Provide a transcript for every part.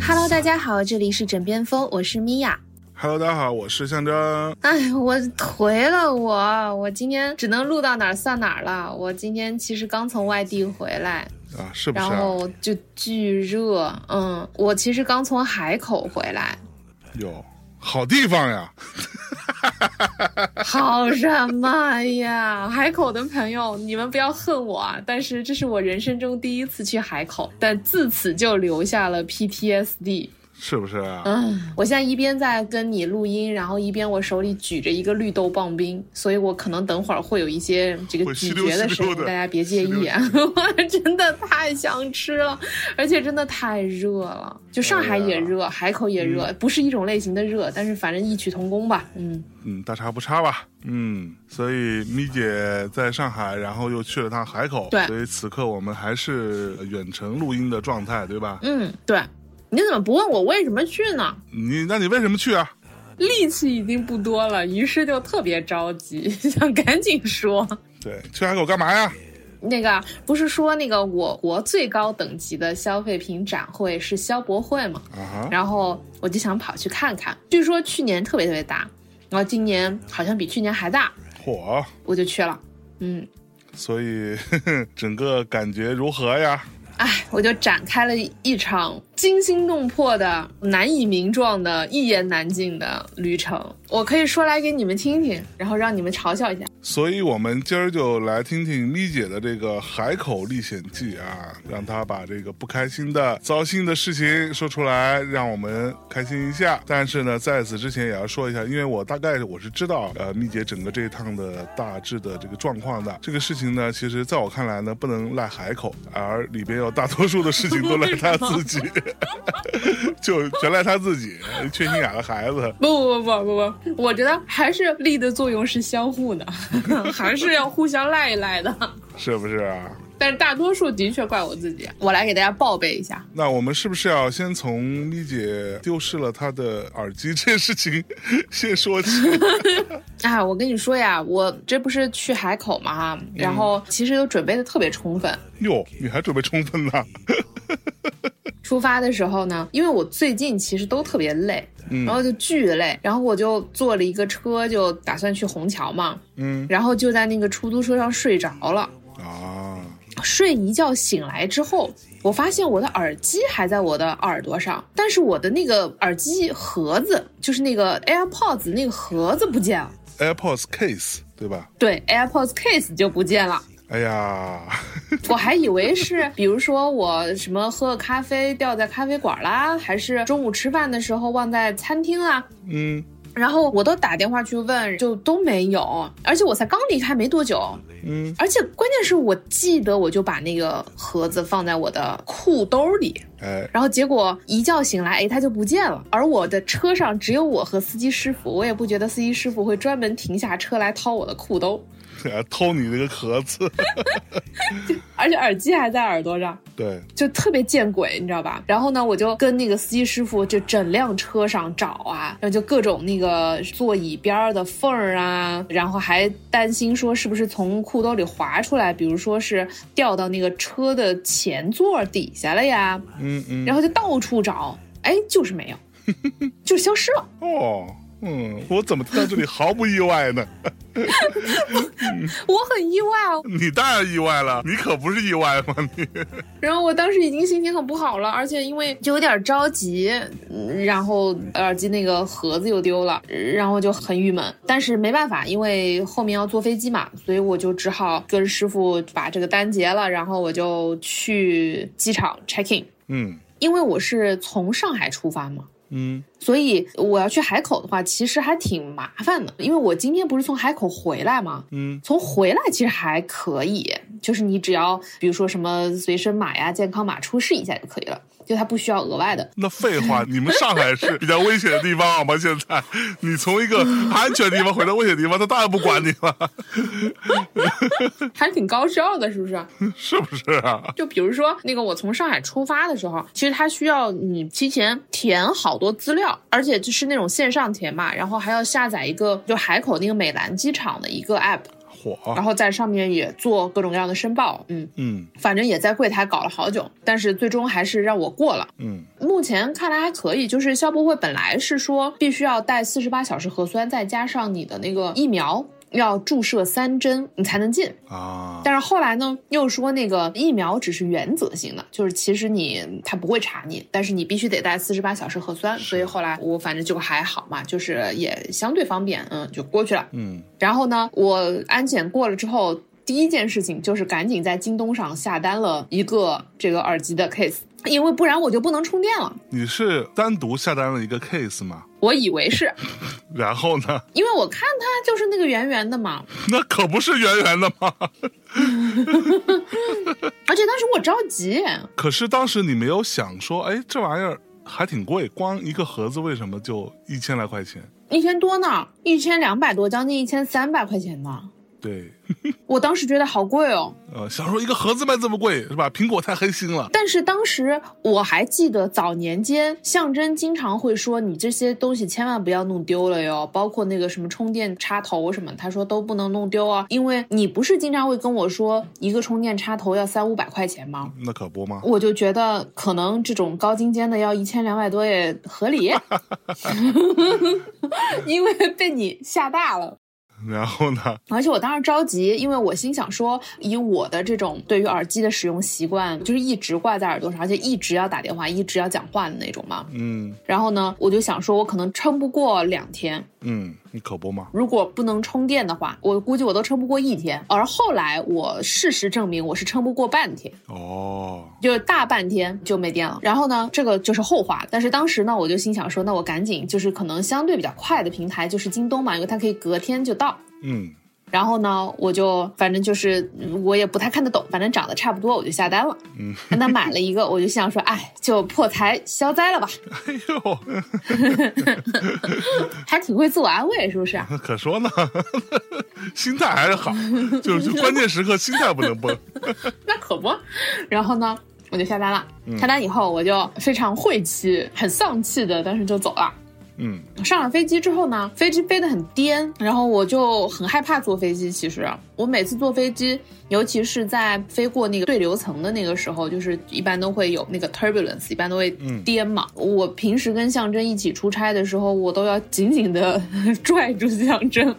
Hello，大家好，这里是枕边风，我是米娅。Hello，大家好，我是象征。哎，我颓了我，我今天只能录到哪儿算哪儿了。我今天其实刚从外地回来，啊，是不是、然啊？后就巨热。嗯，我其实刚从海口回来，哟好地方呀！好什么呀？海口的朋友，你们不要恨我啊！但是这是我人生中第一次去海口，但自此就留下了 PTSD。是不是啊？嗯，我现在一边在跟你录音，然后一边我手里举着一个绿豆棒冰，所以我可能等会儿会有一些这个咀嚼的声音，大家别介意啊！我真的太想吃了，而且真的太热了。就上海也热，海口也热，不是一种类型的热，但是反正异曲同工吧。嗯，嗯，大差不差吧。嗯，所以咪姐在上海，然后又去了趟海口，对所以此刻我们还是远程录音的状态，对吧？嗯，对。你怎么不问我为什么去呢？你那你为什么去啊？力气已经不多了，于是就特别着急，想赶紧说。对，去海口干嘛呀？那个不是说那个我国最高等级的消费品展会是消博会吗？然后我就想跑去看看，据说去年特别特别大，然后今年好像比去年还大，火，我就去了。嗯，所以呵呵 整个感觉如何呀？哎，我就展开了一场惊心动魄的、难以名状的、一言难尽的旅程。我可以说来给你们听听，然后让你们嘲笑一下。所以我们今儿就来听听咪姐的这个海口历险记啊，让她把这个不开心的、糟心的事情说出来，让我们开心一下。但是呢，在此之前也要说一下，因为我大概我是知道，呃，咪姐整个这一趟的大致的这个状况的。这个事情呢，其实在我看来呢，不能赖海口，而里边有大多数的事情都赖她自己，就全赖她自己，缺心眼的孩子。不不不不不，我觉得还是力的作用是相互的，还是要互相赖一赖的。是不是啊？但是大多数的确怪我自己。我来给大家报备一下，那我们是不是要先从咪姐丢失了她的耳机这件事情 先说起？啊，我跟你说呀，我这不是去海口嘛哈，然后其实都准备的特别充分。哟，你还准备充分呢？出发的时候呢，因为我最近其实都特别累，然后就巨累，然后我就坐了一个车，就打算去虹桥嘛，嗯然后就在那个出租车上睡着了。啊，睡一觉醒来之后，我发现我的耳机还在我的耳朵上，但是我的那个耳机盒子，就是那个 AirPods 那个盒子不见了。AirPods case 对吧？对，AirPods case 就不见了。哎呀，我还以为是，比如说我什么喝个咖啡掉在咖啡馆啦，还是中午吃饭的时候忘在餐厅啦。嗯。然后我都打电话去问，就都没有，而且我才刚离开没多久，嗯，而且关键是我记得我就把那个盒子放在我的裤兜里，哎，然后结果一觉醒来，哎，它就不见了。而我的车上只有我和司机师傅，我也不觉得司机师傅会专门停下车来掏我的裤兜，偷你那个盒子，而且耳机还在耳朵上。对，就特别见鬼，你知道吧？然后呢，我就跟那个司机师傅就整辆车上找啊，然后就各种那个座椅边儿的缝儿啊，然后还担心说是不是从裤兜里滑出来，比如说是掉到那个车的前座底下了呀，嗯嗯，然后就到处找，哎，就是没有，就消失了。哦。嗯，我怎么听到这里毫不意外呢？我很意外哦，你当然意外了，你可不是意外吗？你 然后我当时已经心情很不好了，而且因为就有点着急，嗯然后耳机那个盒子又丢了，然后就很郁闷。但是没办法，因为后面要坐飞机嘛，所以我就只好跟师傅把这个单结了，然后我就去机场 check in。嗯因为我是从上海出发嘛，嗯所以我要去海口的话，其实还挺麻烦的。因为我今天不是从海口回来嘛？嗯从回来其实还可以，就是你只要比如说什么随身码呀、健康码出示一下就可以了，就它不需要额外的。那废话，你们上海是比较危险的地方好吗？现在你从一个安全的地方回到危险地方，他当然不管你了，还挺高效的，是不是？是不是啊？就比如说那个我从上海出发的时候，其实它需要你提前填好多资料，而且就是那种线上填嘛，然后还要下载一个就海口那个美兰机场的一个 app，然，后在上面也做各种各样的申报，嗯，嗯。反正也在柜台搞了好久，但是最终还是让我过了。嗯。目前看来还可以，就是消博会本来是说必须要带四十八小时核酸，再加上你的那个疫苗要注射三针，你才能进。啊，但是后来呢，又说那个疫苗只是原则性的，就是其实你他不会查你，但是你必须得带四十八小时核酸，所以后来我反正就还好嘛，就是也相对方便，嗯，就过去了。嗯然后呢，我安检过了之后，第一件事情就是赶紧在京东上下单了一个这个耳机的 case，因为不然我就不能充电了。你是单独下单了一个 case 吗？我以为是 然后呢？因为我看它就是那个圆圆的嘛，那可不是圆圆的吗？而且当时我着急，可是当时你没有想说，哎，这玩意儿还挺贵，光一个盒子为什么就一千来块钱？一千多呢，一千两百多，将近一千三百块钱呢。对，我当时觉得好贵哦，呃，想说一个盒子卖这么贵是吧？苹果太黑心了。但是当时我还记得早年间象征经常会说你这些东西千万不要弄丢了哟，包括那个什么充电插头什么，他说都不能弄丢啊，因为你不是经常会跟我说一个充电插头要三五百块钱吗？那可不吗？我就觉得可能这种高精尖的要一千两百多也合理，因为被你吓大了。然后呢？而且我当时着急，因为我心想说，以我的这种对于耳机的使用习惯，就是一直挂在耳朵上，而且一直要打电话、一直要讲话的那种嘛。嗯然后呢，我就想说，我可能撑不过两天。嗯，你可不吗？如果不能充电的话，我估计我都撑不过一天。而后来我事实证明，我是撑不过半天，哦，就是大半天就没电了。然后呢，这个就是后话。但是当时呢，我就心想说，那我赶紧就是可能相对比较快的平台就是京东嘛，因为它可以隔天就到。嗯然后呢，我就反正就是嗯我也不太看得懂，反正长得差不多，我就下单了。嗯，那买了一个，我就想说，哎，就破财消灾了吧，哎呦，还挺会自我安慰，是不是？可说呢，心态还是好，就是就关键时刻心态不能崩。那可不。然后呢，我就下单了。下单以后，我就非常晦气、很丧气的，但是就走了。嗯上了飞机之后呢，飞机飞得很颠，然后我就很害怕坐飞机。其实我每次坐飞机，尤其是在飞过那个对流层的那个时候，就是一般都会有那个 turbulence，一般都会颠嘛。我平时跟象征一起出差的时候，我都要紧紧的 拽住象征。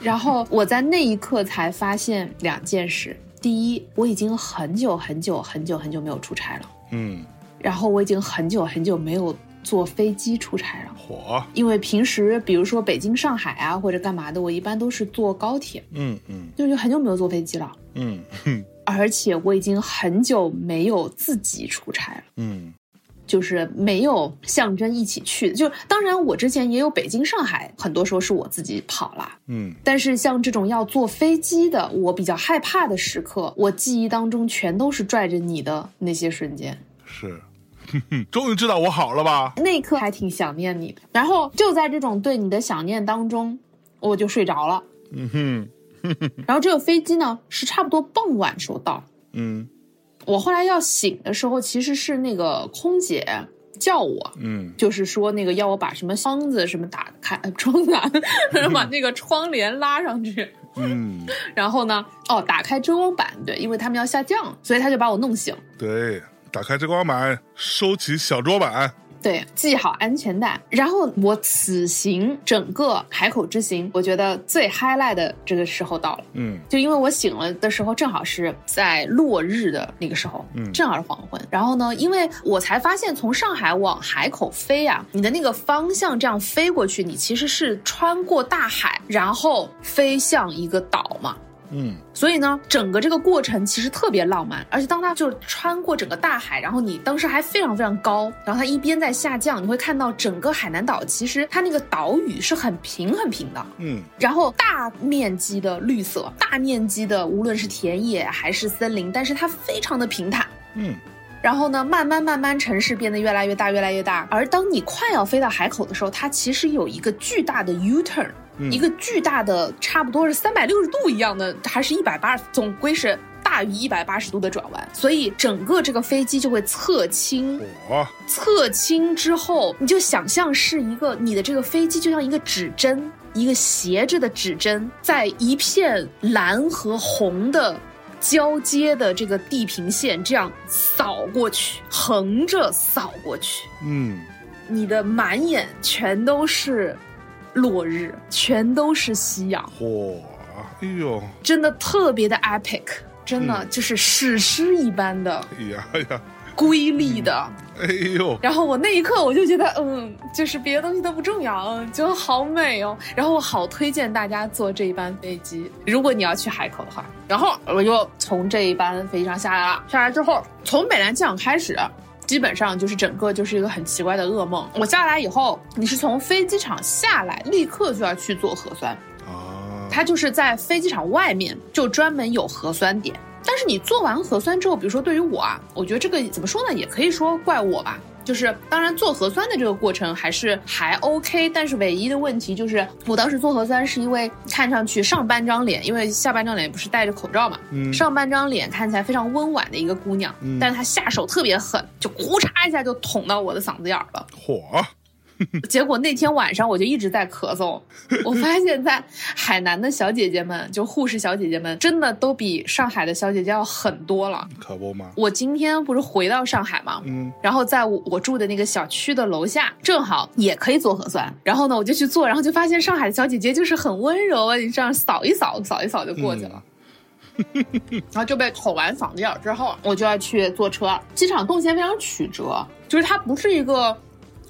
然后我在那一刻才发现两件事：第一，我已经很久很久很久很久没有出差了；嗯，然后我已经很久很久没有坐飞机出差了。火，因为平时比如说北京、上海啊或者干嘛的，我一般都是坐高铁，嗯嗯就就很久没有坐飞机了。嗯哼而且我已经很久没有自己出差了，嗯就是没有象征一起去。就当然我之前也有北京、上海，很多时候是我自己跑啦。嗯，但是像这种要坐飞机的，我比较害怕的时刻，我记忆当中全都是拽着你的那些瞬间。是，终于知道我好了吧？那一刻还挺想念你的。然后就在这种对你的想念当中，我就睡着了。嗯哼，然后这个飞机呢是差不多傍晚时候到，嗯我后来要醒的时候，其实是那个空姐叫我。嗯就是说，那个要我把什么窗子什么打开，呃窗子啊，然 后把那个窗帘拉上去，嗯，然后呢，哦，打开遮光板，对，因为他们要下降，所以他就把我弄醒。对，打开遮光板，收起小桌板。对，系好安全带。然后我此行整个海口之行，我觉得最 highlight 的这个时候到了。嗯就因为我醒了的时候，正好是在落日的那个时候，嗯正好是黄昏。然后呢，因为我才发现，从上海往海口飞啊，你的那个方向这样飞过去，你其实是穿过大海，然后飞向一个岛嘛。嗯所以呢，整个这个过程其实特别浪漫，而且当它就是穿过整个大海，然后你当时还非常非常高，然后它一边在下降，你会看到整个海南岛其实它那个岛屿是很平很平的，嗯然后大面积的绿色，大面积的无论是田野还是森林，但是它非常的平坦。嗯然后呢，慢慢慢慢城市变得越来越大，越来越大。而当你快要飞到海口的时候，它其实有一个巨大的 U turn，、嗯。一个巨大的差不多是三百六十度一样的，还是一百八，总归是大于一百八十度的转弯。所以整个这个飞机就会侧倾，嚯侧倾之后，你就想象是一个你的这个飞机就像一个指针，一个斜着的指针，在一片蓝和红的交接的这个地平线这样扫过去，横着扫过去，嗯。你的满眼全都是落日，全都是夕阳，嚯哎呦真的特别的 epic，真的嗯就是史诗一般的哎呀哎呀瑰丽的。哎呦然后我那一刻我就觉得，嗯，就是别的东西都不重要，嗯，就好美哦。然后我好推荐大家坐这一班飞机，如果你要去海口的话。然后我就从这一班飞机上下来了，下来之后从美兰机场开始。基本上就是整个就是一个很奇怪的噩梦。我下来以后，你是从飞机场下来，立刻就要去做核酸，啊它就是在飞机场外面就专门有核酸点。但是你做完核酸之后，比如说对于我啊，我觉得这个怎么说呢，也可以说怪我吧。就是当然做核酸的这个过程还是还 OK，但是唯一的问题就是我当时做核酸是因为看上去上半张脸，因为下半张脸不是戴着口罩嘛，嗯上半张脸看起来非常温婉的一个姑娘，嗯但是她下手特别狠，就呼嚓一下就捅到我的嗓子眼儿了。嚯 结果那天晚上我就一直在咳嗽，我发现，在海南的小姐姐们，就护士小姐姐们，真的都比上海的小姐姐要狠多了。可不嘛我今天不是回到上海吗？嗯然后在我我住的那个小区的楼下，正好也可以做核酸。然后呢，我就去做，然后就发现上海的小姐姐就是很温柔啊，你这样扫一扫，扫一扫就过去了。然后就被捅完嗓子眼儿之后，我就要去坐车。机场动线非常曲折，就是它不是一个，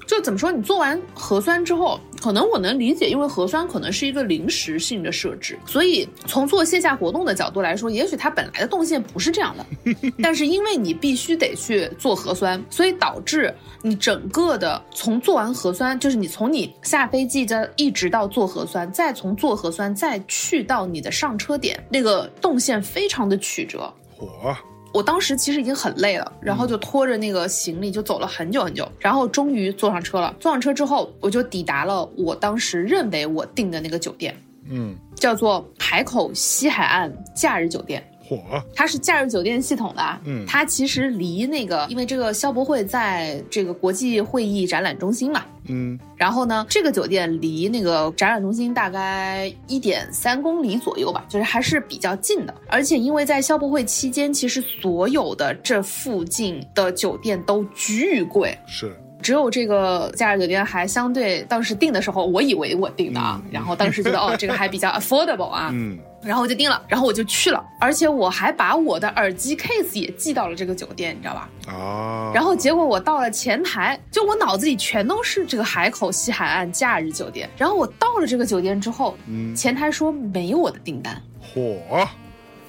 就怎么说？你做完核酸之后，可能我能理解，因为核酸可能是一个临时性的设置，所以从做线下活动的角度来说，也许它本来的动线不是这样的。但是因为你必须得去做核酸，所以导致你整个的从做完核酸，就是你从你下飞机的一直到做核酸，再从做核酸再去到你的上车点，那个动线非常的曲折。嚯我当时其实已经很累了，然后就拖着那个行李就走了很久很久，然后终于坐上车了。坐上车之后，我就抵达了我当时认为我订的那个酒店，嗯叫做海口西海岸假日酒店。嚯它是假日酒店系统的。啊，嗯。它其实离那个，因为这个消博会在这个国际会议展览中心嘛，嗯。然后呢，这个酒店离那个展览中心大概一点三公里左右吧，就是还是比较近的。而且因为在消博会期间，其实所有的这附近的酒店都巨贵，是。只有这个假日酒店还相对当时订的时候，我以为我订的啊，嗯。然后当时觉得哦，这个还比较 affordable 啊，嗯然后我就定了，然后我就去了，而且我还把我的耳机 case 也寄到了这个酒店，你知道吧？哦然后结果我到了前台，就我脑子里全都是这个海口西海岸假日酒店。然后我到了这个酒店之后，嗯前台说没有我的订单。火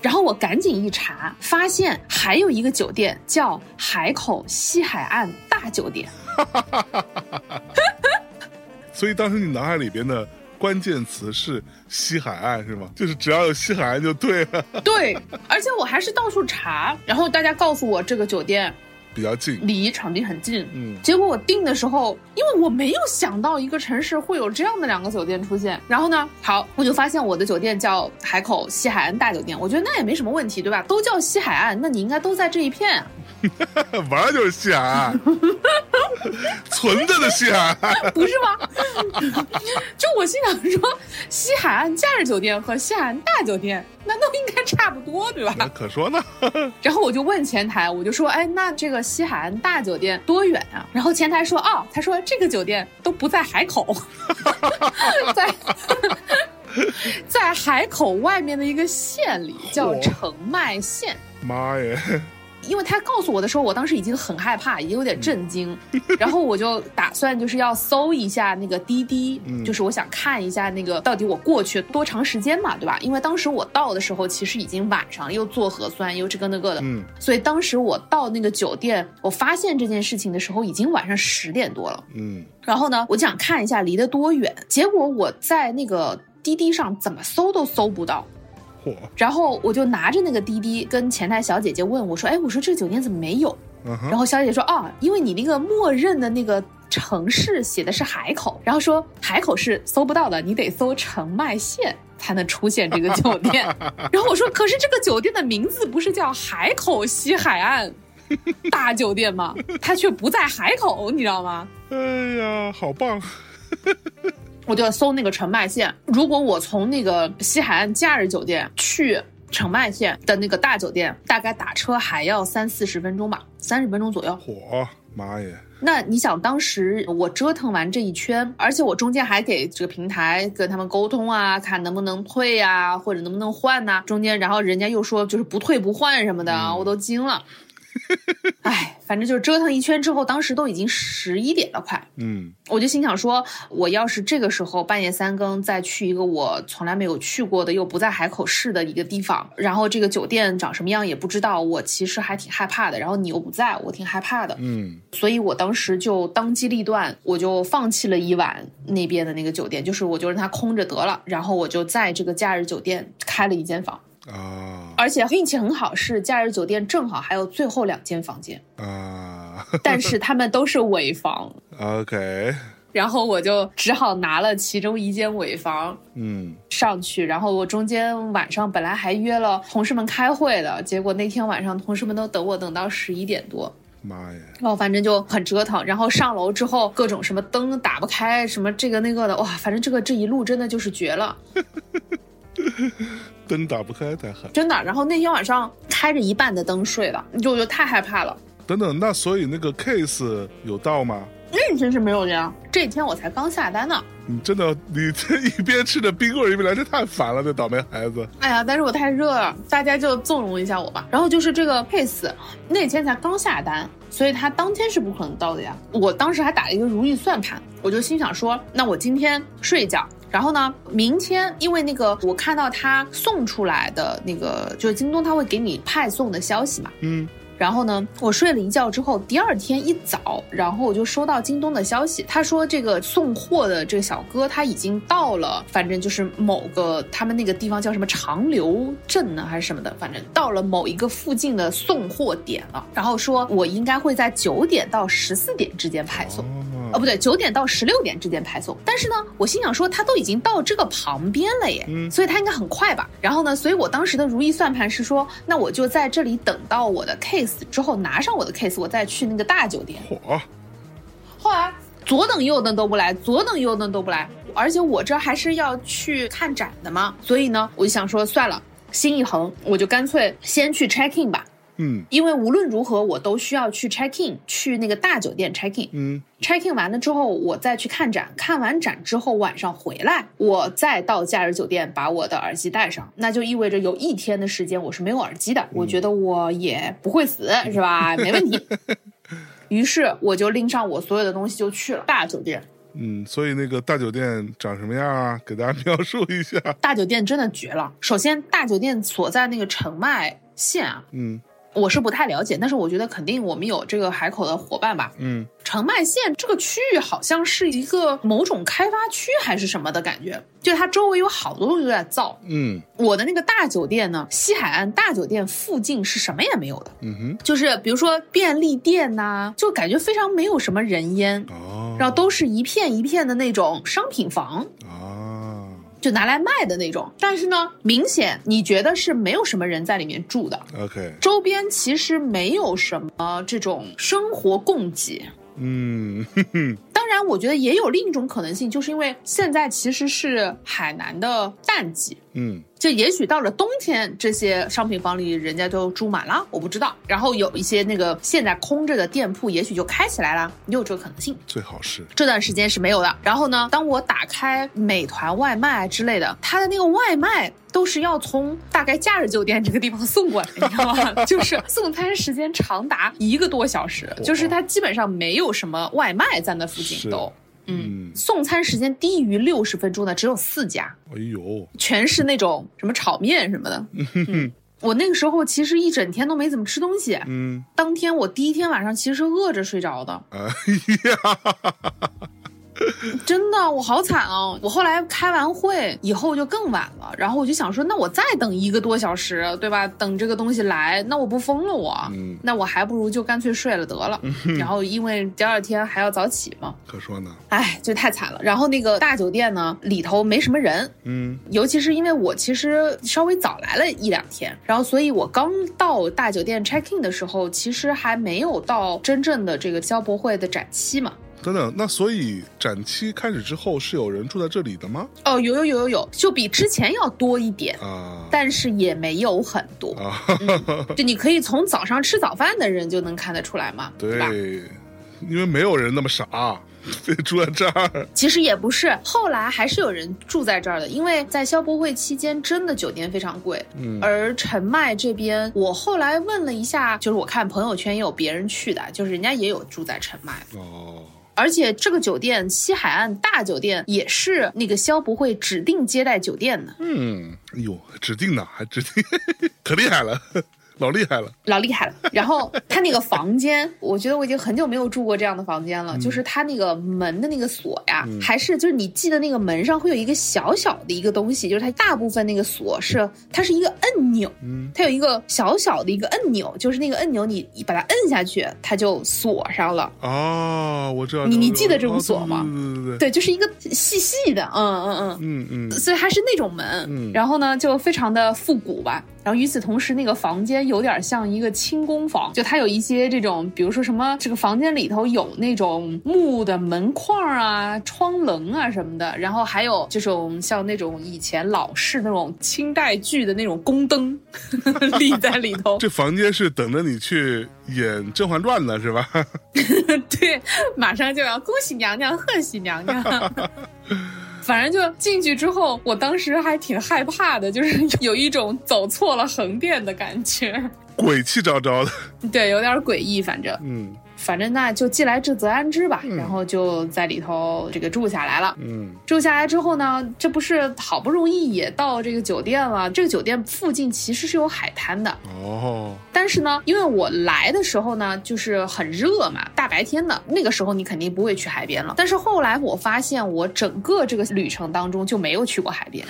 然后我赶紧一查，发现还有一个酒店叫海口西海岸大酒店。所以当时你脑海里边的关键词是西海岸是吗？就是只要有西海岸就对了，对，而且我还是到处查，然后大家告诉我这个酒店比较近。离场地很近。嗯结果我订的时候，因为我没有想到一个城市会有这样的两个酒店出现。然后呢，好，我就发现我的酒店叫海口西海岸大酒店，我觉得那也没什么问题，对吧？都叫西海岸，那你应该都在这一片啊。玩儿就是西海岸，存着的西海岸。不是吗？就我心想说，西海岸假日酒店和西海岸大酒店，难道应该差不多，对吧？那可说呢，然后我就问前台，我就说，哎，那这个西海岸大酒店多远啊？然后前台说，哦，他说这个酒店都不在海口，在在海口外面的一个县里，叫澄迈县。妈耶！因为他告诉我的时候，我当时已经很害怕，已经有点震惊，然后我就打算就是要搜一下那个滴滴，嗯就是我想看一下那个到底我过去多长时间嘛，对吧？因为当时我到的时候其实已经晚上了，又做核酸又这个那个的，嗯所以当时我到那个酒店，我发现这件事情的时候已经晚上十点多了。嗯然后呢，我就想看一下离得多远，结果我在那个滴滴上怎么搜都搜不到。嚯，然后我就拿着那个滴滴跟前台小姐姐问我说：“哎，我说这个酒店怎么没有？”然后小姐姐说：“啊，因为你那个默认的那个城市写的是海口，然后说海口是搜不到的，你得搜澄迈县才能出现这个酒店。”然后我说：“可是这个酒店的名字不是叫海口西海岸大酒店吗？它却不在海口，你知道吗？”哎呀，好棒，我就搜那个澄迈县。如果我从那个西海岸假日酒店去澄迈县的那个大酒店，大概打车还要三四十分钟吧，三十分钟左右。嚯，妈耶，那你想，当时我折腾完这一圈，而且我中间还给这个平台跟他们沟通啊，看能不能退啊，或者能不能换呐、中间，然后人家又说就是不退不换什么的，我都惊了。哎，反正就是折腾一圈之后，当时都已经十一点了，快。嗯我就心想说，我要是这个时候半夜三更再去一个我从来没有去过的又不在海口市的一个地方，然后这个酒店长什么样也不知道，我其实还挺害怕的。然后你又不在，我挺害怕的，嗯所以我当时就当机立断，我就放弃了一晚那边的那个酒店，就是我就让它空着得了，然后我就在这个假日酒店开了一间房，啊而且运气很好，是假日酒店正好还有最后两间房间，啊但是他们都是尾房。OK，然后我就只好拿了其中一间尾房嗯上去，然后我中间晚上本来还约了同事们开会的，结果那天晚上同事们都等我等到十一点多，妈呀，然后反正就很折腾。然后上楼之后，各种什么灯打不开，什么这个那个的，哇，反正这个这一路真的就是绝了，灯打不开太狠。真的。然后那天晚上开着一半的灯睡了，就我就太害怕了。等等，那所以那个 case 有到吗？那真是没有这样，这几天我才刚下单呢。你真的，你这一边吃着冰棍一边来，这太烦了，这倒霉孩子。哎呀，但是我太热了，大家就纵容一下我吧。然后就是这个 case，那天才刚下单，所以他当天是不可能到的呀。我当时还打了一个如意算盘，我就心想说，那我今天睡一觉。然后呢，明天因为那个我看到他送出来的那个，就是京东他会给你派送的消息嘛，嗯。然后呢，我睡了一觉之后，第二天一早，然后我就收到京东的消息，他说这个送货的这个小哥他已经到了，反正就是某个他们那个地方叫什么长留镇呢还是什么的，反正到了某一个附近的送货点了，然后说我应该会在九点到十四点之间派送。哦，哦，不对，九点到十六点之间派送。但是呢，我心想说他都已经到这个旁边了耶，嗯所以他应该很快吧。然后呢，所以我当时的如意算盘是说，那我就在这里等到我的 case 之后拿上我的 case，我再去那个大酒店。嚯，后来左等右等都不来，左等右等都不来，而且我这还是要去看展的嘛，所以呢，我就想说算了，心一横，我就干脆先去 check in 吧。嗯因为无论如何，我都需要去 check in，去那个大酒店 check in。嗯 check in 完了之后，我再去看展，看完展之后晚上回来，我再到假日酒店把我的耳机带上，那就意味着有一天的时间我是没有耳机的。我觉得我也不会死，是吧？没问题。于是我就拎上我所有的东西就去了大酒店。嗯，所以那个大酒店长什么样啊？给大家描述一下。大酒店真的绝了。首先，大酒店所在那个澄迈县啊，嗯我是不太了解，但是我觉得肯定我们有这个海口的伙伴吧。嗯澄迈县这个区域好像是一个某种开发区还是什么的感觉，就它周围有好多东西都在造。嗯我的那个大酒店呢，西海岸大酒店附近是什么也没有的，嗯哼，就是比如说便利店呐、就感觉非常没有什么人烟，哦，然后都是一片一片的那种商品房。拿来卖的那种，但是呢，明显你觉得是没有什么人在里面住的，，OK，周边其实没有什么这种生活供给。嗯 当然，我觉得也有另一种可能性，就是因为现在其实是海南的淡季，嗯就也许到了冬天，这些商品房里人家都住满了，我不知道。然后有一些那个现在空着的店铺，也许就开起来了，也有这个可能性。最好是这段时间是没有的。然后呢，当我打开美团外卖之类的，它的那个外卖都是要从大概假日酒店这个地方送过来，你知道吗？就是送餐时间长达一个多小时，就是它基本上没有什么外卖在那附近都。嗯，嗯，送餐时间低于六十分钟的只有四家，哎呦，全是那种什么炒面什么的。嗯，我那个时候其实一整天都没怎么吃东西。嗯，当天我第一天晚上其实是饿着睡着的，哎呀，真的，我好惨哦！我后来开完会以后就更晚了，然后我就想说，那我再等一个多小时，对吧？等这个东西来，那我不疯了我？嗯那我还不如就干脆睡了得了。然后因为第二天还要早起嘛，可说呢，哎，就太惨了。然后那个大酒店呢，里头没什么人，嗯尤其是因为我其实稍微早来了一两天，然后所以我刚到大酒店 check in 的时候，其实还没有到真正的这个消博会的展期嘛。那所以展期开始之后是有人住在这里的吗？哦，有有有有有，就比之前要多一点，啊但是也没有很多。啊，就你可以从早上吃早饭的人就能看得出来嘛，对吧？因为没有人那么傻，住在这儿。其实也不是，后来还是有人住在这儿的，因为在消博会期间，真的酒店非常贵。嗯而陈迈这边，我后来问了一下，就是我看朋友圈也有别人去的，就是人家也有住在陈迈，哦，而且这个酒店西海岸大酒店也是那个消博会指定接待酒店的，嗯，哎呦，指定的，还指定，可厉害了，老厉害了。老厉害了。然后他那个房间，我觉得我已经很久没有住过这样的房间了。就是他那个门的那个锁呀，还是就是你记得那个门上会有一个小小的一个东西，就是它大部分那个锁是它是一个按钮，嗯它有一个小小的一个按钮，就是那个按钮你你把它摁下去，它就锁上了。哦，我知道。你你记得这种哦锁吗对对对对对。对，就是一个细细的，嗯嗯嗯。嗯嗯所以它是那种门，嗯然后呢就非常的复古吧。然后与此同时，那个房间有点像一个清宫房，就它有一些这种，比如说什么这个房间里头有那种木的门框啊、窗棱啊什么的，然后还有这种像那种以前老式那种清代剧的那种宫灯 立在里头。这房间是等着你去演《甄嬛传》的是吧？对，马上就要恭喜娘娘，贺喜娘娘。反正就进去之后，我当时还挺害怕的，就是 有一种走错了横店的感觉，鬼气昭昭的。对，有点诡异。反正，嗯反正那就既来之则安之吧，然后就在里头这个住下来了。嗯住下来之后呢，这不是好不容易也到这个酒店了。这个酒店附近其实是有海滩的，哦，但是呢，因为我来的时候呢，就是很热嘛，大白天的，那个时候你肯定不会去海边了。但是后来我发现，我整个这个旅程当中就没有去过海边。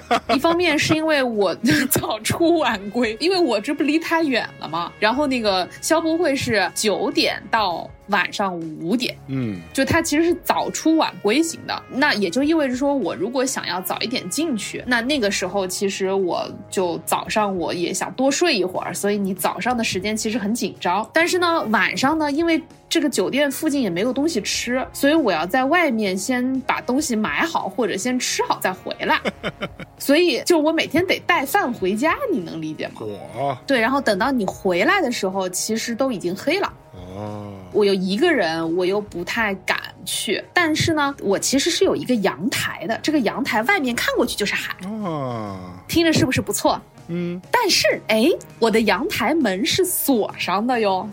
一方面是因为我早出晚归，因为我这不离他远了嘛。然后那个消博会是九点到晚上五点，嗯就它其实是早出晚归型的，那也就意味着说，我如果想要早一点进去，那那个时候其实我就早上我也想多睡一会儿，所以你早上的时间其实很紧张。但是呢，晚上呢，因为这个酒店附近也没有东西吃，所以我要在外面先把东西买好或者先吃好再回来，所以就我每天得带饭回家，你能理解吗？我 对，然后等到你回来的时候，其实都已经黑了。哦我又一个人，我又不太敢去。但是呢，我其实是有一个阳台的，这个阳台外面看过去就是海，哦听着是不是不错？嗯但是，哎，我的阳台门是锁上的哟，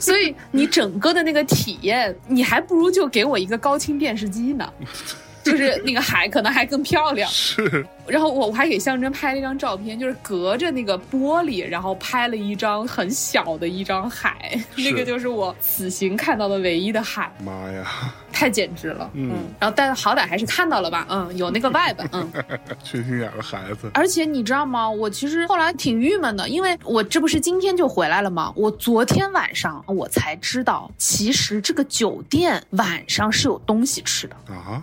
所以你整个的那个体验，你还不如就给我一个高清电视机呢，就是那个海可能还更漂亮。是然后我我还给象征拍了一张照片，就是隔着那个玻璃，然后拍了一张很小的一张海，那个就是我此行看到的唯一的海，妈呀，太简直了。嗯然后但好歹还是看到了吧，嗯，有那个 vibe，嗯。缺心眼儿的孩子。而且你知道吗？我其实后来挺郁闷的，因为我这不是今天就回来了吗？我昨天晚上我才知道，其实这个酒店晚上是有东西吃的。啊，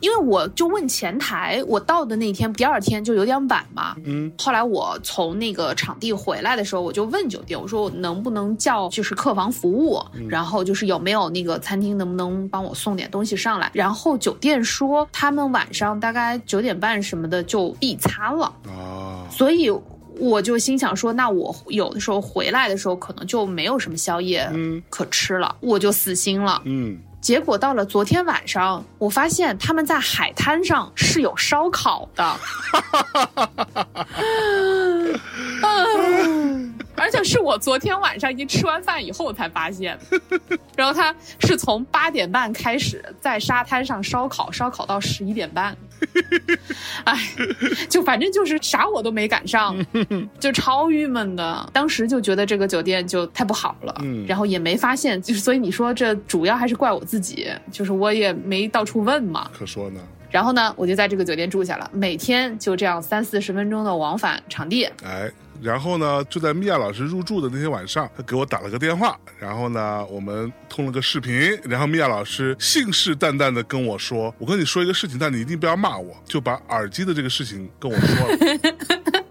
因为我就问前台，我到的那天第二天就有点晚嘛，嗯，后来我从那个场地回来的时候，我就问酒店，我说我能不能叫就是客房服务，然后就是有没有那个餐厅能不能帮我送点东西上来，然后酒店说他们晚上大概九点半什么的就闭餐了，啊，所以。我就心想说，那我有的时候回来的时候，可能就没有什么宵夜嗯可吃了，我就死心了。嗯，结果到了昨天晚上，我发现他们在海滩上是有烧烤的，嗯 而且是我昨天晚上已经吃完饭以后才发现的。然后他是从八点半开始在沙滩上烧烤，烧烤到十一点半。哎，就反正就是啥我都没赶上，就超郁闷的。当时就觉得这个酒店就太不好了，嗯然后也没发现，就是所以你说这主要还是怪我自己，就是我也没到处问嘛。可说呢，然后呢，我就在这个酒店住下了，每天就这样三四十分钟的往返场地。哎。然后呢，就在米娅老师入住的那天晚上，他给我打了个电话，然后呢，我们通了个视频，然后米娅老师信誓旦旦的跟我说：“我跟你说一个事情，但你一定不要骂我。”就把耳机的这个事情跟我说了。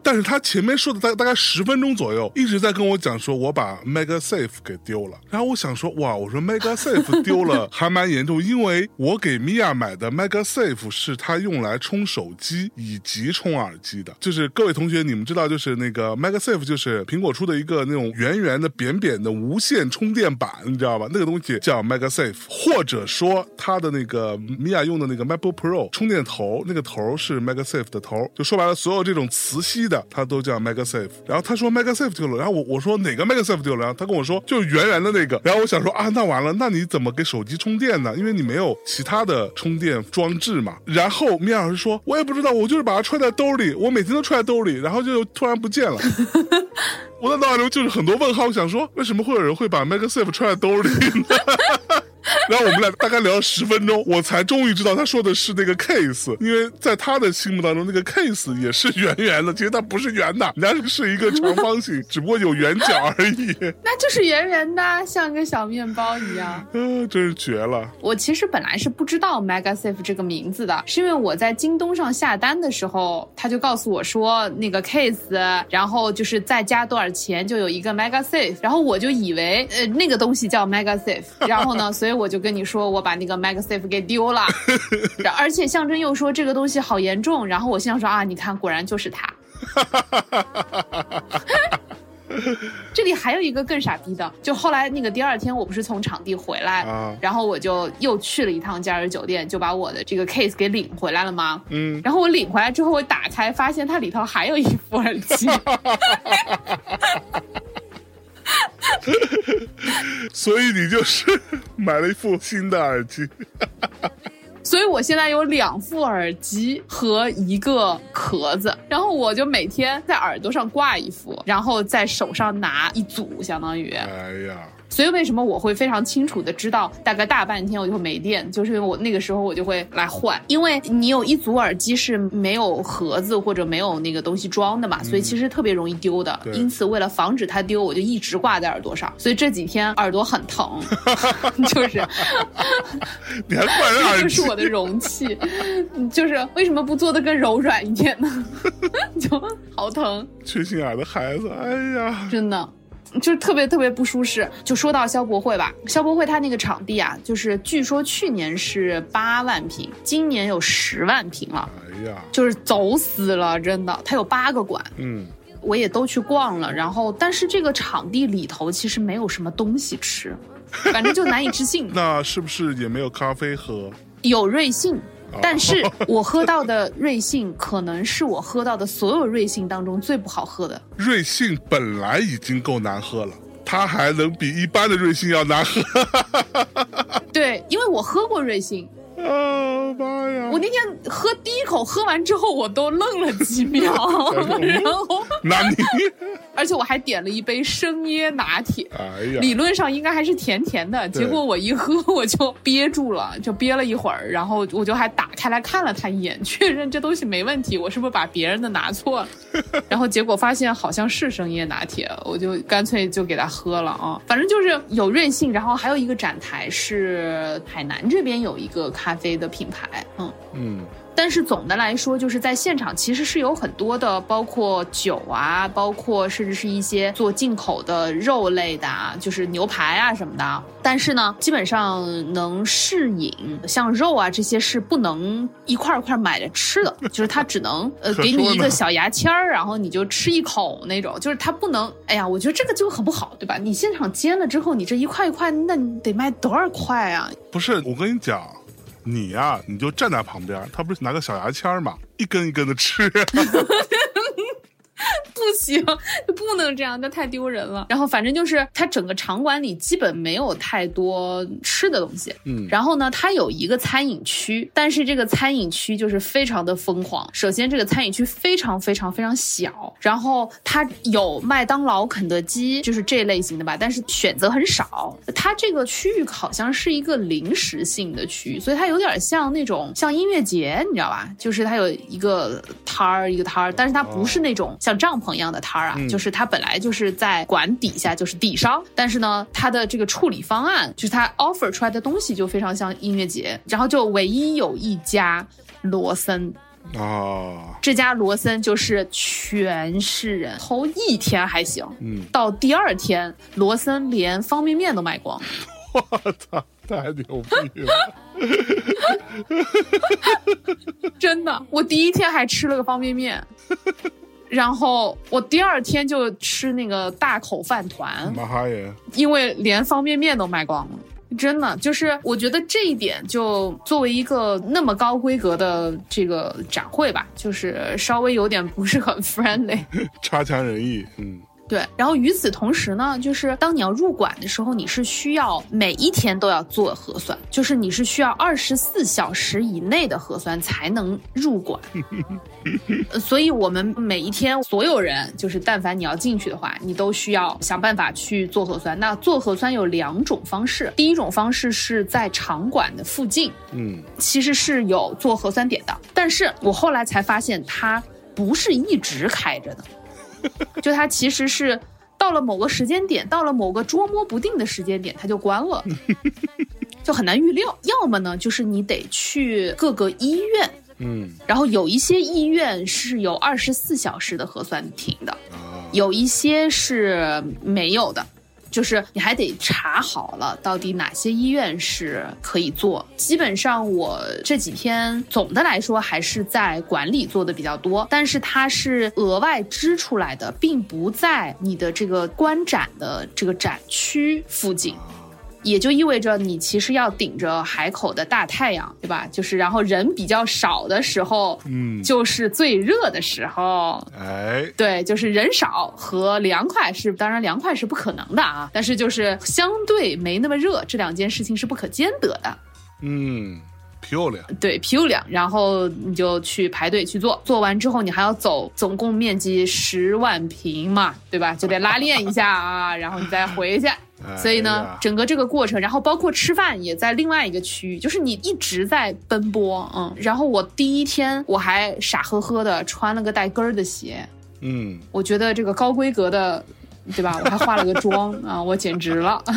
但是他前面说的大大概十分钟左右，一直在跟我讲说我把 Mega Safe 给丢了。然后我想说，哇，我说 Mega Safe 丢了还蛮严重，因为我给米娅买的 Mega Safe 是它用来充手机以及充耳机的。就是各位同学，你们知道，就是那个 Mega Safe 就是苹果出的一个那种圆圆的、扁扁的无线充电板，你知道吧？那个东西叫 Mega Safe，或者说它的那个米娅用的那个 MacBook Pro 充电头，那个头是 Mega Safe 的头。就说白了，所有这种磁吸的，它都叫 Mega Safe。然后他说 Mega Safe 丢了，然后我我说哪个 Mega Safe 丢了？然后他跟我说就是圆圆的那个。然后我想说啊，那完了，那你怎么给手机充电呢？因为你没有其他的充电装置嘛。然后米娅老师说，我也不知道，我就是把它揣在兜里，我每天都揣在兜里，然后就突然不见了。我的脑海中就是很多问号，我想说，为什么会有人会把 MagSafe 揣在兜里呢？然后我们俩大概聊了十分钟，我才终于知道他说的是那个 case，因为在他的心目当中，那个 case 也是圆圆的，其实它不是圆的，人家是一个长方形，只不过有圆角而已。那就是圆圆的，像个小面包一样。啊，真是绝了！我其实本来是不知道 Mega Safe 这个名字的，是因为我在京东上下单的时候，他就告诉我说那个 case，然后就是再加多少钱就有一个 Mega Safe，然后我就以为呃那个东西叫 Mega Safe，然后呢，所以我就跟你说我把那个 Mega Safe 给丢了，而且象征又说这个东西好严重，然后我心想说啊，你看果然就是他。这里还有一个更傻逼的，就后来那个第二天，我不是从场地回来，啊然后我就又去了一趟假日酒店，就把我的这个 case 给领回来了吗？嗯，然后我领回来之后，我打开发现它里头还有一副耳机，所以你就是买了一副新的耳机。所以我现在有两副耳机和一个壳子，然后我就每天在耳朵上挂一副，然后在手上拿一组，相当于。哎呀，所以为什么我会非常清楚的知道，大概大半天我就会没电，就是因为我那个时候我就会来换，因为你有一组耳机是没有盒子或者没有那个东西装的嘛，所以其实特别容易丢的。对因此为了防止它丢，我就一直挂在耳朵上，所以这几天耳朵很疼，就是 你还换人耳机这就是？我的容器，就是为什么不做的更柔软一点呢？就好疼。缺心眼的孩子，哎呀，真的。就是特别特别不舒适。就说到消博会吧，消博会它那个场地啊，就是据说去年是八万平，今年有十万平了，哎呀，就是走死了，真的。它有八个馆，嗯，我也都去逛了，然后但是这个场地里头其实没有什么东西吃，反正就难以置信。那是不是也没有咖啡喝？有瑞幸，哦但是 我喝到的瑞幸可能是我喝到的所有瑞幸当中最不好喝的。瑞幸本来已经够难喝了，它还能比一般的瑞幸要难喝？对，因为我喝过瑞幸，啊妈呀！我那天喝第一口喝完之后，我都愣了几秒，然后 而且我还点了一杯生椰拿铁。哎呀，理论上应该还是甜甜的，结果我一喝我就憋住了，就憋了一会儿，然后我就还打开来看了他一眼，确认这东西没问题，我是不是把别人的拿错了？然后结果发现好像是生椰拿铁，我就干脆就给他喝了啊。反正就是有韧性，然后还有一个展台是海南这边有一个咖啡的品牌，嗯。嗯但是总的来说，就是在现场其实是有很多的，包括酒啊，包括甚至是一些做进口的肉类的啊，就是牛排啊什么的。但是呢，基本上能试饮，像肉啊这些是不能一块一块买着吃的，就是它只能呃给你一个小牙签儿，然后你就吃一口那种，就是它不能。哎呀，我觉得这个就很不好，对吧？你现场煎了之后，你这一块一块，那你得卖多少块啊？不是，我跟你讲，你呀、你就站在旁边，他不是拿个小牙签儿嘛，一根一根的吃。不行，不能这样，那太丢人了。然后反正就是它整个场馆里基本没有太多吃的东西。嗯然后呢，它有一个餐饮区，但是这个餐饮区就是非常的疯狂。首先，这个餐饮区非常非常非常小，然后它有麦当劳、肯德基，就是这类型的吧，但是选择很少。它这个区域好像是一个临时性的区域，所以它有点像那种像音乐节，你知道吧？就是它有一个摊儿一个摊儿，但是它不是那种像帐篷一样的摊儿啊，嗯就是它本来就是在管底下就是底商，但是呢，它的这个处理方案就是它 offer 出来的东西就非常像音乐节，然后就唯一有一家罗森。啊，这家罗森就是全是人，头一天还行，嗯，到第二天，罗森连方便面都卖光。我操，太牛逼了！真的，我第一天还吃了个方便面，然后我第二天就吃那个大口饭团，马哈耶，因为连方便面都卖光了。真的，就是我觉得这一点，就作为一个那么高规格的这个展会吧，就是稍微有点不是很 friendly。差强人意，嗯对，然后与此同时呢，就是当你要入馆的时候，你是需要每一天都要做核酸，就是你是需要二十四小时以内的核酸才能入馆。呃所以我们每一天所有人，就是但凡你要进去的话，你都需要想办法去做核酸。那做核酸有两种方式，第一种方式是在场馆的附近，嗯其实是有做核酸点的，但是我后来才发现它不是一直开着的，就它其实是到了某个时间点，到了某个捉摸不定的时间点，它就关了，就很难预料。要么呢，就是你得去各个医院，嗯然后有一些医院是有二十四小时的核酸亭的，啊，有一些是没有的，就是你还得查好了到底哪些医院是可以做。基本上我这几天总的来说还是在管理做的比较多，但是它是额外支出来的，并不在你的这个观展的这个展区附近。也就意味着你其实要顶着海口的大太阳，对吧？就是然后人比较少的时候，嗯，就是最热的时候。哎，对，就是人少和凉快是，当然凉快是不可能的啊，但是就是相对没那么热，这两件事情是不可兼得的。嗯，漂亮，对，漂亮，然后你就去排队去做，做完之后你还要走，总共面积十万平嘛，对吧？就得拉练一下啊，然后你再回去。所以哎呢呀，整个这个过程，然后包括吃饭也在另外一个区域，就是你一直在奔波，嗯。然后我第一天我还傻呵呵的穿了个带跟儿的鞋，嗯，我觉得这个高规格的，对吧？我还化了个妆 啊，我简直了。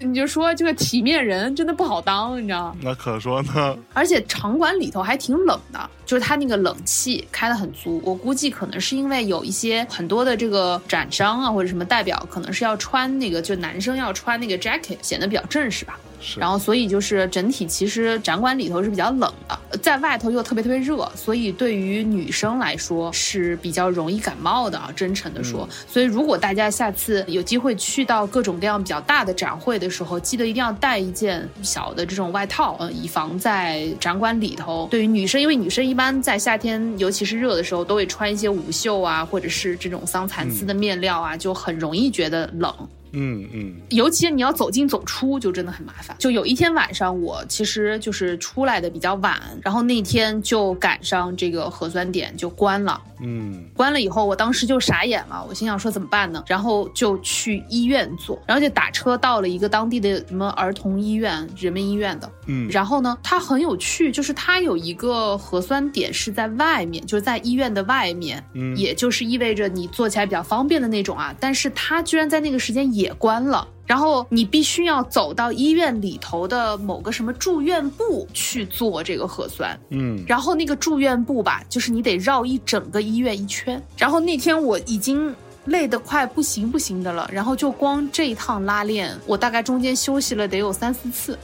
你就说这个体面人真的不好当，你知道吗？那可说呢，而且场馆里头还挺冷的，就是它那个冷气开得很足。我估计可能是因为有一些很多的这个展商啊或者什么代表，可能是要穿那个，就男生要穿那个 jacket，显得比较正式吧。是，然后所以就是整体其实展馆里头是比较冷的，在外头又特别特别热，所以对于女生来说是比较容易感冒的啊。真诚的说，所以如果大家下次有机会去到各种各样比较大的展会的时候，记得一定要带一件小的这种外套，呃，以防在展馆里头。对于女生，因为女生一般在夏天，尤其是热的时候，都会穿一些无袖啊，或者是这种桑蚕丝的面料啊，就很容易觉得冷。嗯嗯尤其你要走进走出，就真的很麻烦。就有一天晚上，我其实就是出来的比较晚，然后那天就赶上这个核酸点就关了。嗯关了以后，我当时就傻眼了，我心想说怎么办呢？然后就去医院做，然后就打车到了一个当地的什么儿童医院、人民医院的。嗯然后呢，它很有趣，就是它有一个核酸点是在外面，就是在医院的外面，嗯也就是意味着你做起来比较方便的那种啊。但是它居然在那个时间也关了。然后你必须要走到医院里头的某个什么住院部去做这个核酸，嗯然后那个住院部吧，就是你得绕一整个医院一圈。然后那天我已经累得快不行不行的了，然后就光这一趟拉练，我大概中间休息了得有三四次。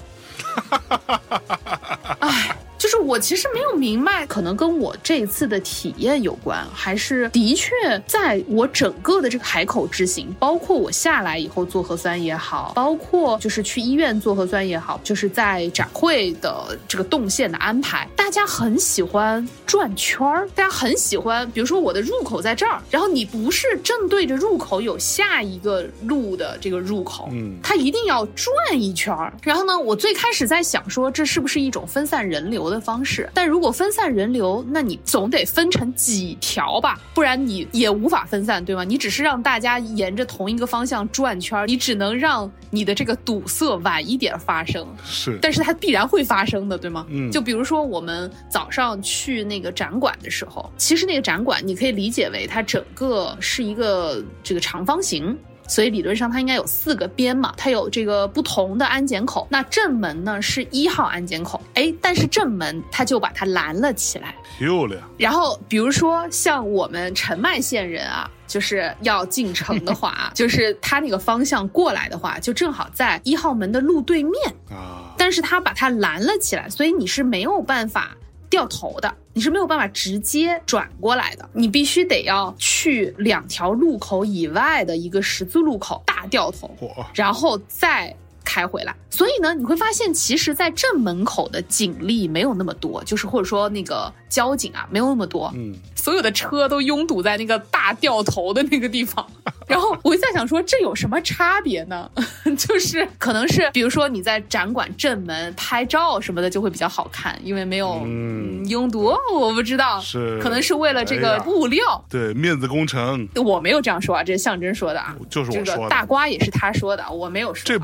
哎，就是我其实没有明白，可能跟我这一次的体验有关，还是的确在我整个的这个海口之行，包括我下来以后做核酸也好，包括就是去医院做核酸也好，就是在展会的这个动线的安排，大家很喜欢转圈儿，大家很喜欢，比如说我的入口在这儿，然后你不是正对着入口有下一个路的这个入口，嗯它一定要转一圈儿。然后呢，我最开始在想说，这是不是一种分散人流的方式？但如果分散人流，那你总得分成几条吧，不然你也无法分散，对吗？你只是让大家沿着同一个方向转圈儿，你只能让你的这个堵塞晚一点发生。是但是它必然会发生的，对吗？嗯就比如说我们早上去那个展馆的时候，其实那个展馆你可以理解为它整个是一个这个长方形。所以理论上它应该有四个边嘛，它有这个不同的安检口。那正门呢是一号安检口，哎，但是正门它就把它拦了起来。漂亮，然后比如说像我们澄迈县人啊，就是要进城的话啊，就是他那个方向过来的话，就正好在一号门的路对面。啊，但是他把它拦了起来，所以你是没有办法掉头的，你是没有办法直接转过来的，你必须得要去两条路口以外的一个十字路口大掉头，然后再。开回来，所以呢，你会发现，其实，在正门口的警力没有那么多，就是或者说那个交警啊，没有那么多，嗯所有的车都拥堵在那个大掉头的那个地方。然后我就在想说，这有什么差别呢？就是可能是，比如说你在展馆正门拍照什么的就会比较好看，因为没有嗯嗯拥堵。我不知道，是可能是为了这个物料。对，面子工程我没有这样说啊，这是象征说的啊。这个就是我说的，大瓜也是他说的，我没有说。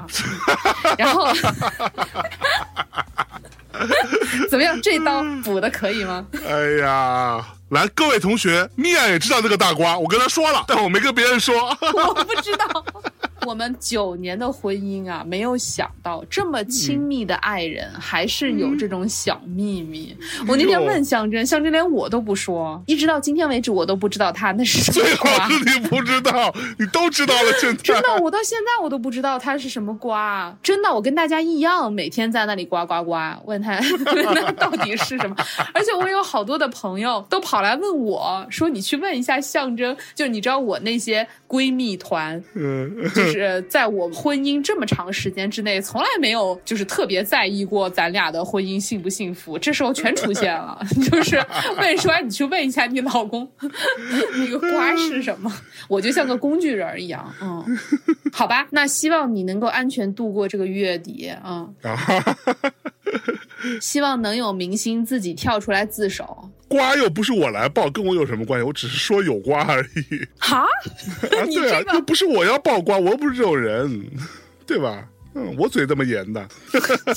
然后 怎么样？这刀补的可以吗？哎呀，来，各位同学，米娅也知道这个大瓜，我跟她说了，但我没跟别人说。我不知道。我们九年的婚姻啊，没有想到这么亲密的爱人，还是有这种小秘密。我那天问象征，象征连我都不说，一直到今天为止，我都不知道他那是什么最好瓜。是你不知道，你都知道了，现在真的，我到现在我都不知道他是什么瓜。真的，我跟大家一样，每天在那里呱呱呱，问他 那到底是什么。而且我有好多的朋友都跑来问我说：“你去问一下象征。”就你知道我那些闺蜜团，嗯，就是在我婚姻这么长时间之内，从来没有就是特别在意过咱俩的婚姻幸不幸福。这时候全出现了，就是问说：“哎，你去问一下你老公那个瓜是什么？” 我就像个工具人一样，嗯，好吧，那希望你能够安全度过这个月底，嗯，啊，希望能有明星自己跳出来自首。瓜又不是我来爆，跟我有什么关系？我只是说有瓜而已。哈，对啊这，个又不是我要爆瓜，我又不是这种人，对吧？嗯，我嘴这么严的，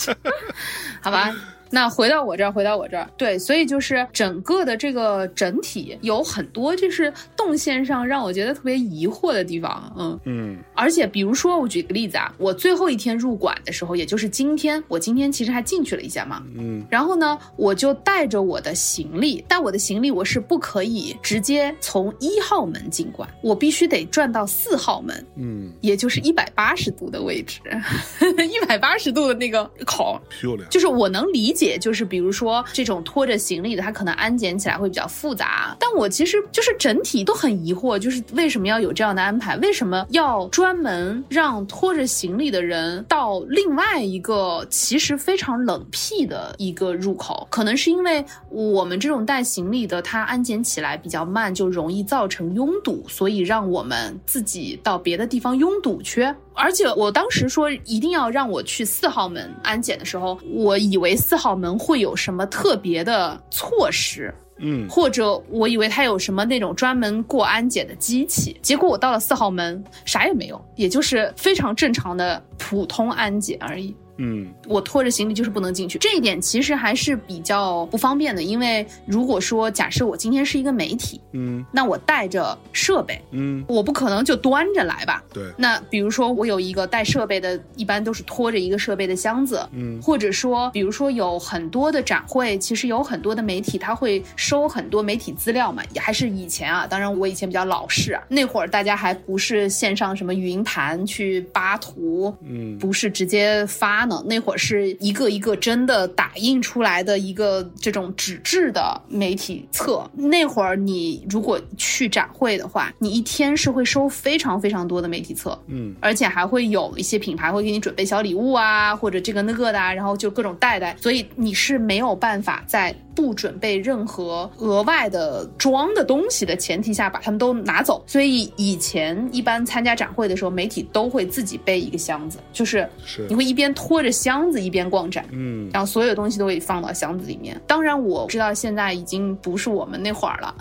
好吧。那回到我这儿，回到我这儿，对，所以就是整个的这个整体有很多就是动线上让我觉得特别疑惑的地方，嗯，嗯。而且比如说我举个例子啊，我最后一天入馆的时候，也就是今天，我今天其实还进去了一下嘛，嗯。然后呢，我就带着我的行李，但我的行李我是不可以直接从一号门进馆，我必须得转到四号门，嗯，也就是一百八十度的位置，一百八十度的那个口，漂亮，就是我能理解，也就是比如说这种拖着行李的，它可能安检起来会比较复杂。但我其实就是整体都很疑惑，就是为什么要有这样的安排？为什么要专门让拖着行李的人到另外一个其实非常冷僻的一个入口？可能是因为我们这种带行李的，它安检起来比较慢，就容易造成拥堵，所以让我们自己到别的地方拥堵去。而且我当时说一定要让我去四号门安检的时候，我以为四号门会有什么特别的措施。嗯或者我以为他有什么那种专门过安检的机器，结果我到了四号门，啥也没有，也就是非常正常的普通安检而已。嗯。我拖着行李就是不能进去，这一点其实还是比较不方便的。因为如果说假设我今天是一个媒体，嗯。那我带着设备，嗯，我不可能就端着来吧。对，那比如说我有一个带设备的，一般都是拖着一个设备的箱子，嗯。或者说，比如说有很多的展会，其实有很多的媒体，他会收很多媒体资料嘛，也还是以前啊，当然我以前比较老式啊，那会儿大家还不是线上什么云盘去扒图，嗯。不是直接发呢，那会儿是一个一个真的打印出来的一个这种纸质的媒体册。那会儿你如果去展会的话，你一天是会收非常非常多的媒体册，嗯而且还会有一些品牌会给你准备小礼物啊，或者这个那个的啊，然后就各种带带，所以你是没有办法在不准备任何额外的装的东西的前提下把它们都拿走。所以以前一般参加展会的时候，媒体都会自己背一个箱子，就是是你会一边拖着箱子一边逛展。嗯然后所有东西都会放到箱子里面。当然，我知道现在已经不是我们那会儿了。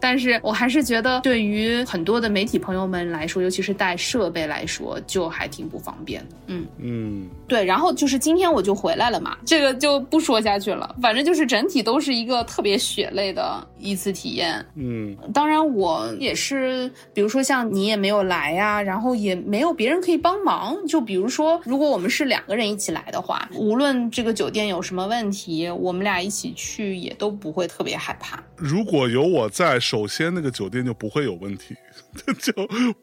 但是我还是觉得，对于很多的媒体朋友们来说，尤其是带设备来说，就还挺不方便的。嗯，嗯对。然后就是今天我就回来了嘛，这个就不说下去了。反正就是整体都是一个特别血泪的一次体验。嗯当然，我也是，比如说像你也没有来呀、然后也没有别人可以帮忙。就比如说，如果我们是两个人一起来的话，无论这个酒店有什么问题，我们俩一起去也都不会特别害怕。如果有我在，首先那个酒店就不会有问题，就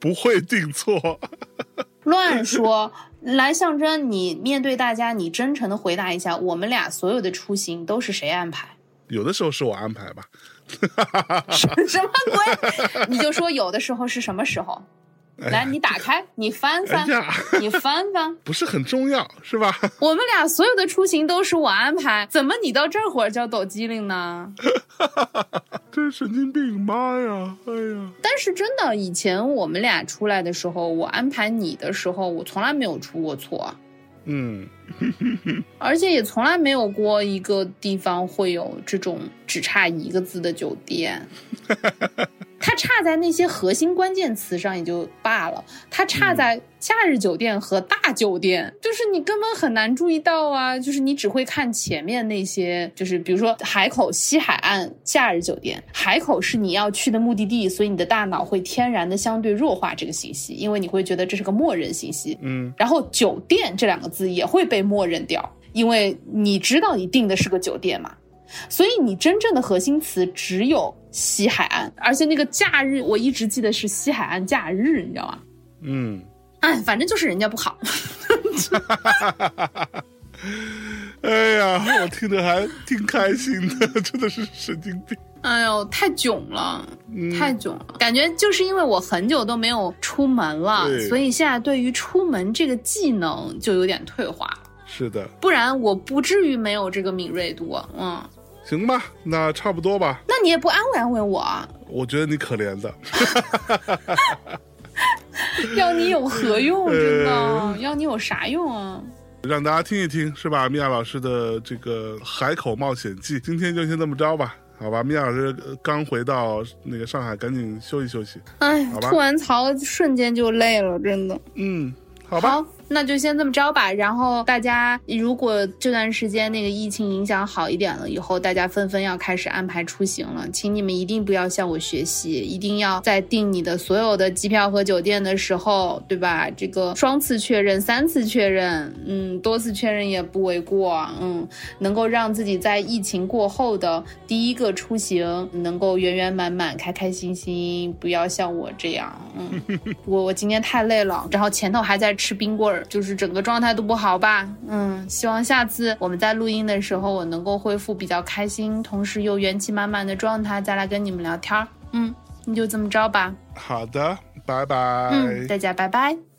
不会订错。乱说，来象征你面对大家，你真诚的回答一下，我们俩所有的出行都是谁安排？有的时候是我安排吧，什么鬼？你就说有的时候是什么时候？来，你打开，你翻翻哎，你翻翻。不是很重要是吧？我们俩所有的出行都是我安排，怎么你到这会儿叫抖机灵呢？真神经病，妈呀！哎呀，但是真的，以前我们俩出来的时候，我安排你的时候，我从来没有出过错，嗯而且也从来没有过一个地方会有这种只差一个字的酒店。它差在那些核心关键词上也就罢了，它差在假日酒店和大酒店，就是你根本很难注意到啊，就是你只会看前面那些，就是比如说海口西海岸假日酒店，海口是你要去的目的地，所以你的大脑会天然的相对弱化这个信息，因为你会觉得这是个默认信息。嗯然后酒店这两个字也会被默认掉，因为你知道你订的是个酒店嘛，所以你真正的核心词只有西海岸，而且那个假日我一直记得是西海岸假日，你知道吗？嗯，哎，反正就是人家不好。哎呀，我听着还挺开心的，真的是神经病。哎呦，太囧了，嗯太囧了！感觉就是因为我很久都没有出门了，所以现在对于出门这个技能就有点退化了。是的，不然我不至于没有这个敏锐度。嗯，行吧，那差不多吧。那你也不安慰安慰我啊？我觉得你可怜的，要你有何用？真的呃，要你有啥用啊？让大家听一听，是吧？米娅老师的这个《海口冒险记》，今天就先这么着吧，好吧？米娅老师呃刚回到那个上海，赶紧休息休息。哎吐完槽瞬间就累了，真的。嗯，好吧。好，那就先这么着吧。然后大家如果这段时间那个疫情影响好一点了以后，大家纷纷要开始安排出行了，请你们一定不要向我学习，一定要在订你的所有的机票和酒店的时候，对吧？这个双次确认、三次确认，嗯，多次确认也不为过，嗯，能够让自己在疫情过后的第一个出行能够圆圆满满、开开心心，不要像我这样，嗯。我我今天太累了，然后前头还在吃冰棍儿，就是整个状态都不好吧。嗯，希望下次我们在录音的时候，我能够恢复比较开心，同时又元气满满的状态，再来跟你们聊天儿。嗯，那就这么着吧。好的，拜拜。嗯，大家拜拜。